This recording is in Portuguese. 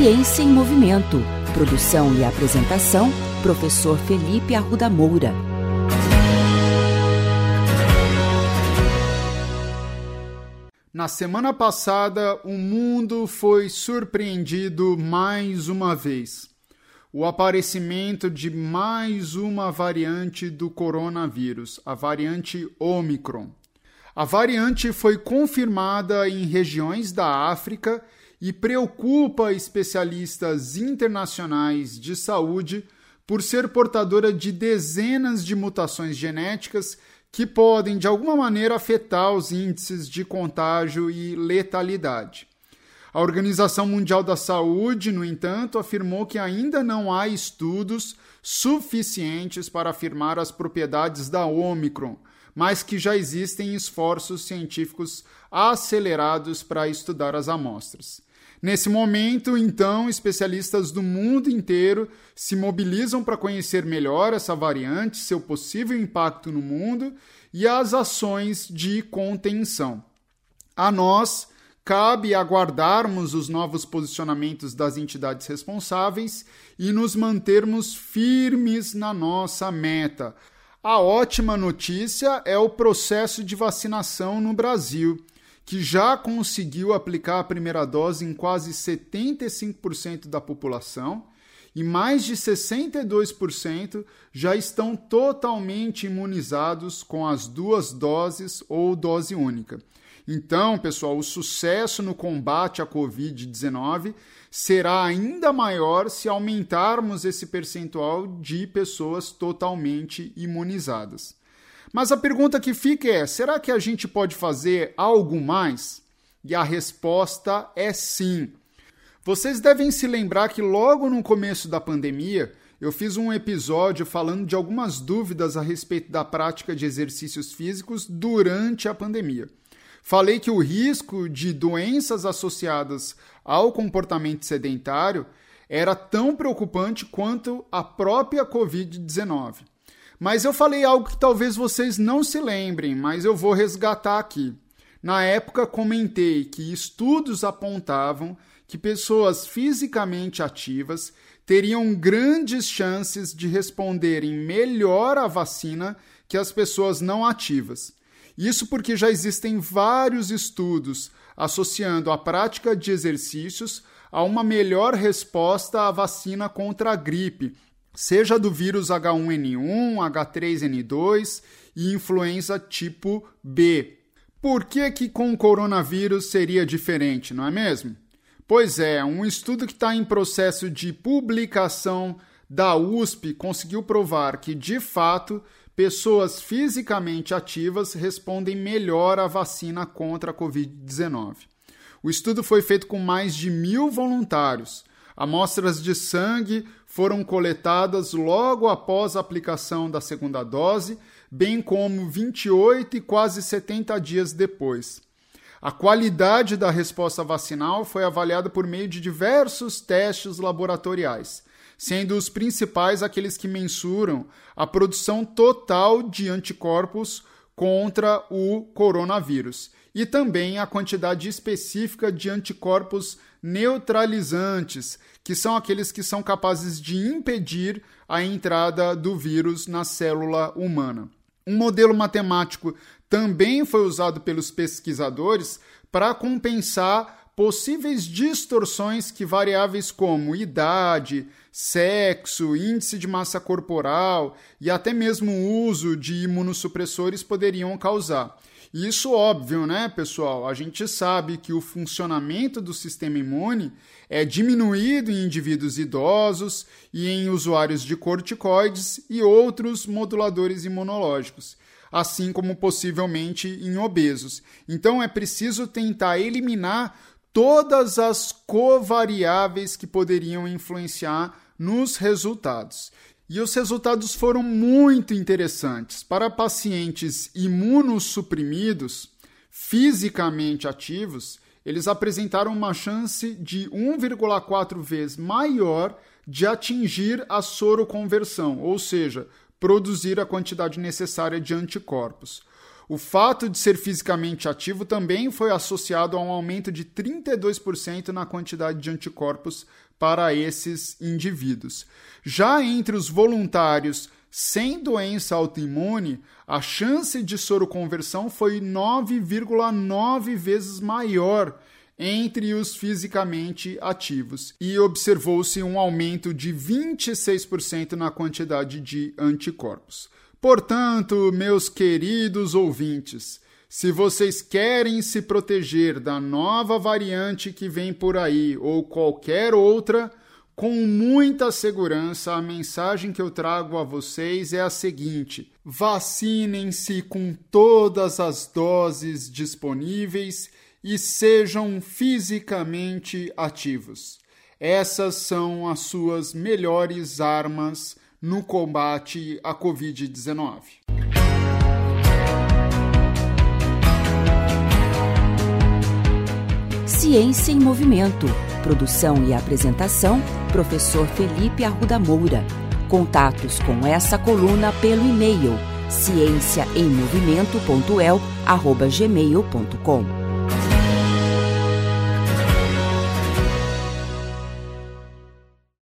Ciência em Movimento. Produção e apresentação, professor Felipe Arruda Moura. Na semana passada, o mundo foi surpreendido mais uma vez. O aparecimento de mais uma variante do coronavírus, a variante Omicron. A variante foi confirmada em regiões da África e preocupa especialistas internacionais de saúde por ser portadora de dezenas de mutações genéticas que podem, de alguma maneira, afetar os índices de contágio e letalidade. A Organização Mundial da Saúde, no entanto, afirmou que ainda não há estudos suficientes para afirmar as propriedades da Omicron, mas que já existem esforços científicos acelerados para estudar as amostras. Nesse momento, então, especialistas do mundo inteiro se mobilizam para conhecer melhor essa variante, seu possível impacto no mundo e as ações de contenção. A nós cabe aguardarmos os novos posicionamentos das entidades responsáveis e nos mantermos firmes na nossa meta. A ótima notícia é o processo de vacinação no Brasil que já conseguiu aplicar a primeira dose em quase 75% da população e mais de 62% já estão totalmente imunizados com as duas doses ou dose única. Então, pessoal, o sucesso no combate à Covid-19 será ainda maior se aumentarmos esse percentual de pessoas totalmente imunizadas. Mas a pergunta que fica é: será que a gente pode fazer algo mais? E a resposta é sim. Vocês devem se lembrar que logo no começo da pandemia eu fiz um episódio falando de algumas dúvidas a respeito da prática de exercícios físicos durante a pandemia. Falei que o risco de doenças associadas ao comportamento sedentário era tão preocupante quanto a própria Covid-19. Mas eu falei algo que talvez vocês não se lembrem, mas eu vou resgatar aqui. Na época, comentei que estudos apontavam que pessoas fisicamente ativas teriam grandes chances de responderem melhor à vacina que as pessoas não ativas. Isso porque já existem vários estudos associando a prática de exercícios a uma melhor resposta à vacina contra a gripe, seja do vírus H1N1, H3N2 e influenza tipo B. Por que, que com o coronavírus seria diferente, não é mesmo? Pois é, um estudo que está em processo de publicação da USP conseguiu provar que, de fato, pessoas fisicamente ativas respondem melhor à vacina contra a Covid-19. O estudo foi feito com mais de mil voluntários. Amostras de sangue foram coletadas logo após a aplicação da segunda dose, bem como 28 e quase 70 dias depois. A qualidade da resposta vacinal foi avaliada por meio de diversos testes laboratoriais, sendo os principais aqueles que mensuram a produção total de anticorpos contra o coronavírus e também a quantidade específica de anticorpos neutralizantes, que são aqueles que são capazes de impedir a entrada do vírus na célula humana. Um modelo matemático também foi usado pelos pesquisadores para compensar possíveis distorções que variáveis como idade, sexo, índice de massa corporal e até mesmo o uso de imunossupressores poderiam causar. Isso óbvio, né, pessoal? A gente sabe que o funcionamento do sistema imune é diminuído em indivíduos idosos e em usuários de corticoides e outros moduladores imunológicos, assim como possivelmente em obesos. Então é preciso tentar eliminar todas as covariáveis que poderiam influenciar nos resultados. E os resultados foram muito interessantes. Para pacientes imunossuprimidos, fisicamente ativos, eles apresentaram uma chance de 1,4 vezes maior de atingir a soroconversão, ou seja, produzir a quantidade necessária de anticorpos. O fato de ser fisicamente ativo também foi associado a um aumento de 32% na quantidade de anticorpos para esses indivíduos. Já entre os voluntários sem doença autoimune, a chance de soroconversão foi 9,9 vezes maior entre os fisicamente ativos e observou-se um aumento de 26% na quantidade de anticorpos. Portanto, meus queridos ouvintes, se vocês querem se proteger da nova variante que vem por aí ou qualquer outra, com muita segurança, a mensagem que eu trago a vocês é a seguinte: vacinem-se com todas as doses disponíveis e sejam fisicamente ativos. Essas são as suas melhores armas no combate à Covid-19. Ciência em Movimento. Produção e apresentação: Professor Felipe Arruda Moura. Contatos com essa coluna pelo e-mail ciênciaemmovimento.el@gmail.com.